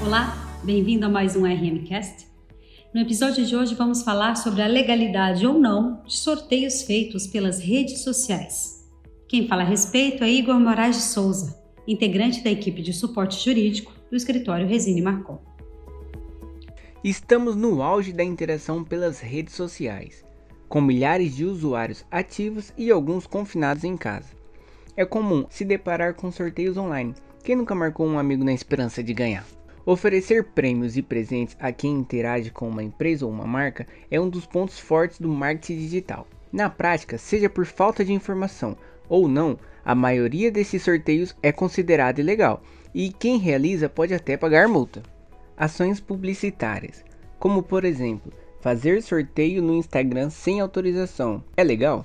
Olá, bem-vindo a mais um RMcast. No episódio de hoje vamos falar sobre a legalidade ou não de sorteios feitos pelas redes sociais. Quem fala a respeito é Igor Moraes de Souza, integrante da equipe de suporte jurídico do escritório Resine Marcon. Estamos no auge da interação pelas redes sociais, com milhares de usuários ativos e alguns confinados em casa. É comum se deparar com sorteios online. Quem nunca marcou um amigo na esperança de ganhar? Oferecer prêmios e presentes a quem interage com uma empresa ou uma marca é um dos pontos fortes do marketing digital. Na prática, seja por falta de informação ou não, a maioria desses sorteios é considerada ilegal e quem realiza pode até pagar multa. Ações publicitárias, como por exemplo, fazer sorteio no Instagram sem autorização, é legal?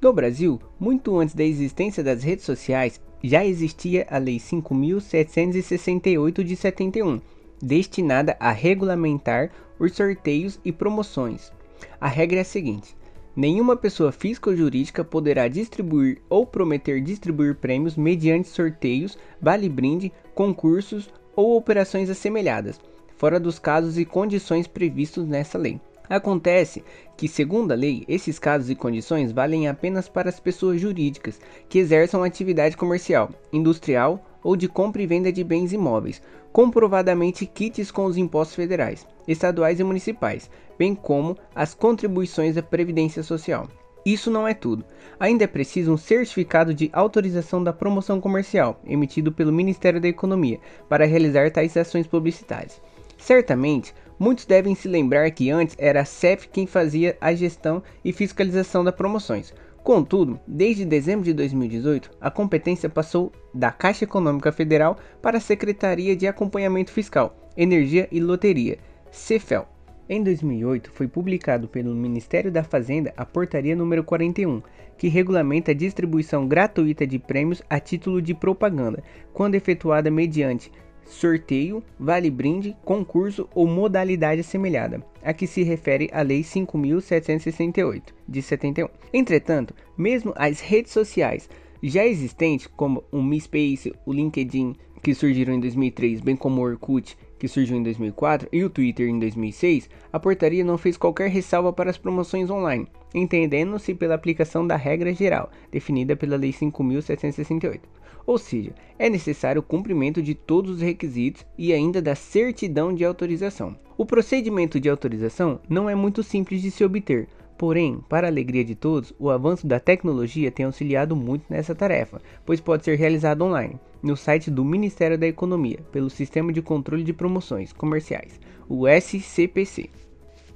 No Brasil, muito antes da existência das redes sociais, já existia a Lei 5.768 de 71, destinada a regulamentar os sorteios e promoções. A regra é a seguinte: nenhuma pessoa física ou jurídica poderá distribuir ou prometer distribuir prêmios mediante sorteios, vale-brinde, concursos ou operações assemelhadas, fora dos casos e condições previstos nessa lei. Acontece que, segundo a lei, esses casos e condições valem apenas para as pessoas jurídicas que exerçam atividade comercial, industrial ou de compra e venda de bens imóveis, comprovadamente quites com os impostos federais, estaduais e municipais, bem como as contribuições da Previdência Social. Isso não é tudo. Ainda é preciso um certificado de autorização da promoção comercial, emitido pelo Ministério da Economia, para realizar tais ações publicitárias. Certamente, Muitos devem se lembrar que antes era a CEF quem fazia a gestão e fiscalização das promoções. Contudo, desde dezembro de 2018, a competência passou da Caixa Econômica Federal para a Secretaria de Acompanhamento Fiscal, Energia e Loteria, CEFEL. Em 2008, foi publicado pelo Ministério da Fazenda a Portaria número 41, que regulamenta a distribuição gratuita de prêmios a título de propaganda, quando efetuada mediante sorteio, vale-brinde, concurso ou modalidade assemelhada, a que se refere a Lei 5.768, de 71. Entretanto, mesmo as redes sociais já existentes, como o MySpace, o LinkedIn, que surgiram em 2003, bem como o Orkut, que surgiu em 2004, e o Twitter em 2006, a portaria não fez qualquer ressalva para as promoções online, entendendo-se pela aplicação da regra geral, definida pela Lei 5.768. Ou seja, é necessário o cumprimento de todos os requisitos e ainda da certidão de autorização. O procedimento de autorização não é muito simples de se obter, Porém, para a alegria de todos, o avanço da tecnologia tem auxiliado muito nessa tarefa, pois pode ser realizado online, no site do Ministério da Economia, pelo Sistema de Controle de Promoções Comerciais, o SCPC.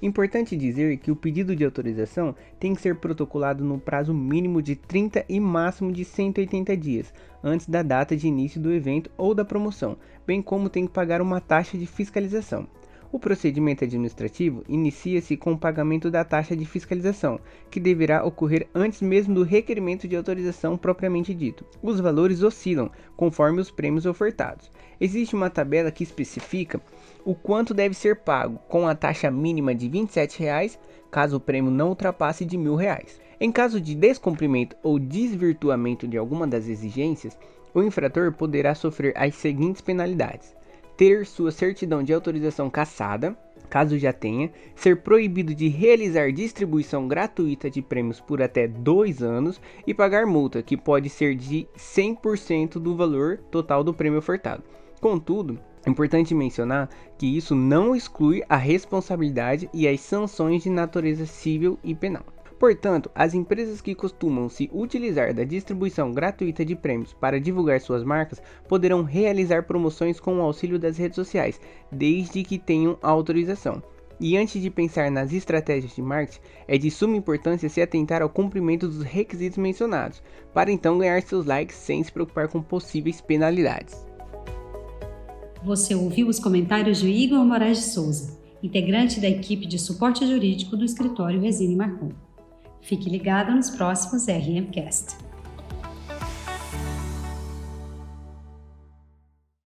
Importante dizer que o pedido de autorização tem que ser protocolado no prazo mínimo de 30 e máximo de 180 dias antes da data de início do evento ou da promoção, bem como tem que pagar uma taxa de fiscalização. O procedimento administrativo inicia-se com o pagamento da taxa de fiscalização, que deverá ocorrer antes mesmo do requerimento de autorização propriamente dito. Os valores oscilam conforme os prêmios ofertados. Existe uma tabela que especifica o quanto deve ser pago, com a taxa mínima de 27 reais, caso o prêmio não ultrapasse de R$ 1.000. Em caso de descumprimento ou desvirtuamento de alguma das exigências, o infrator poderá sofrer as seguintes penalidades: ter sua certidão de autorização cassada, caso já tenha, ser proibido de realizar distribuição gratuita de prêmios por até dois anos e pagar multa, que pode ser de 100% do valor total do prêmio ofertado. Contudo, é importante mencionar que isso não exclui a responsabilidade e as sanções de natureza civil e penal. Portanto, as empresas que costumam se utilizar da distribuição gratuita de prêmios para divulgar suas marcas poderão realizar promoções com o auxílio das redes sociais, desde que tenham autorização. E antes de pensar nas estratégias de marketing, é de suma importância se atentar ao cumprimento dos requisitos mencionados, para então ganhar seus likes sem se preocupar com possíveis penalidades. Você ouviu os comentários de Igor Moraes de Souza, integrante da equipe de suporte jurídico do escritório Resine Marcon. Fique ligado nos próximos RMcast.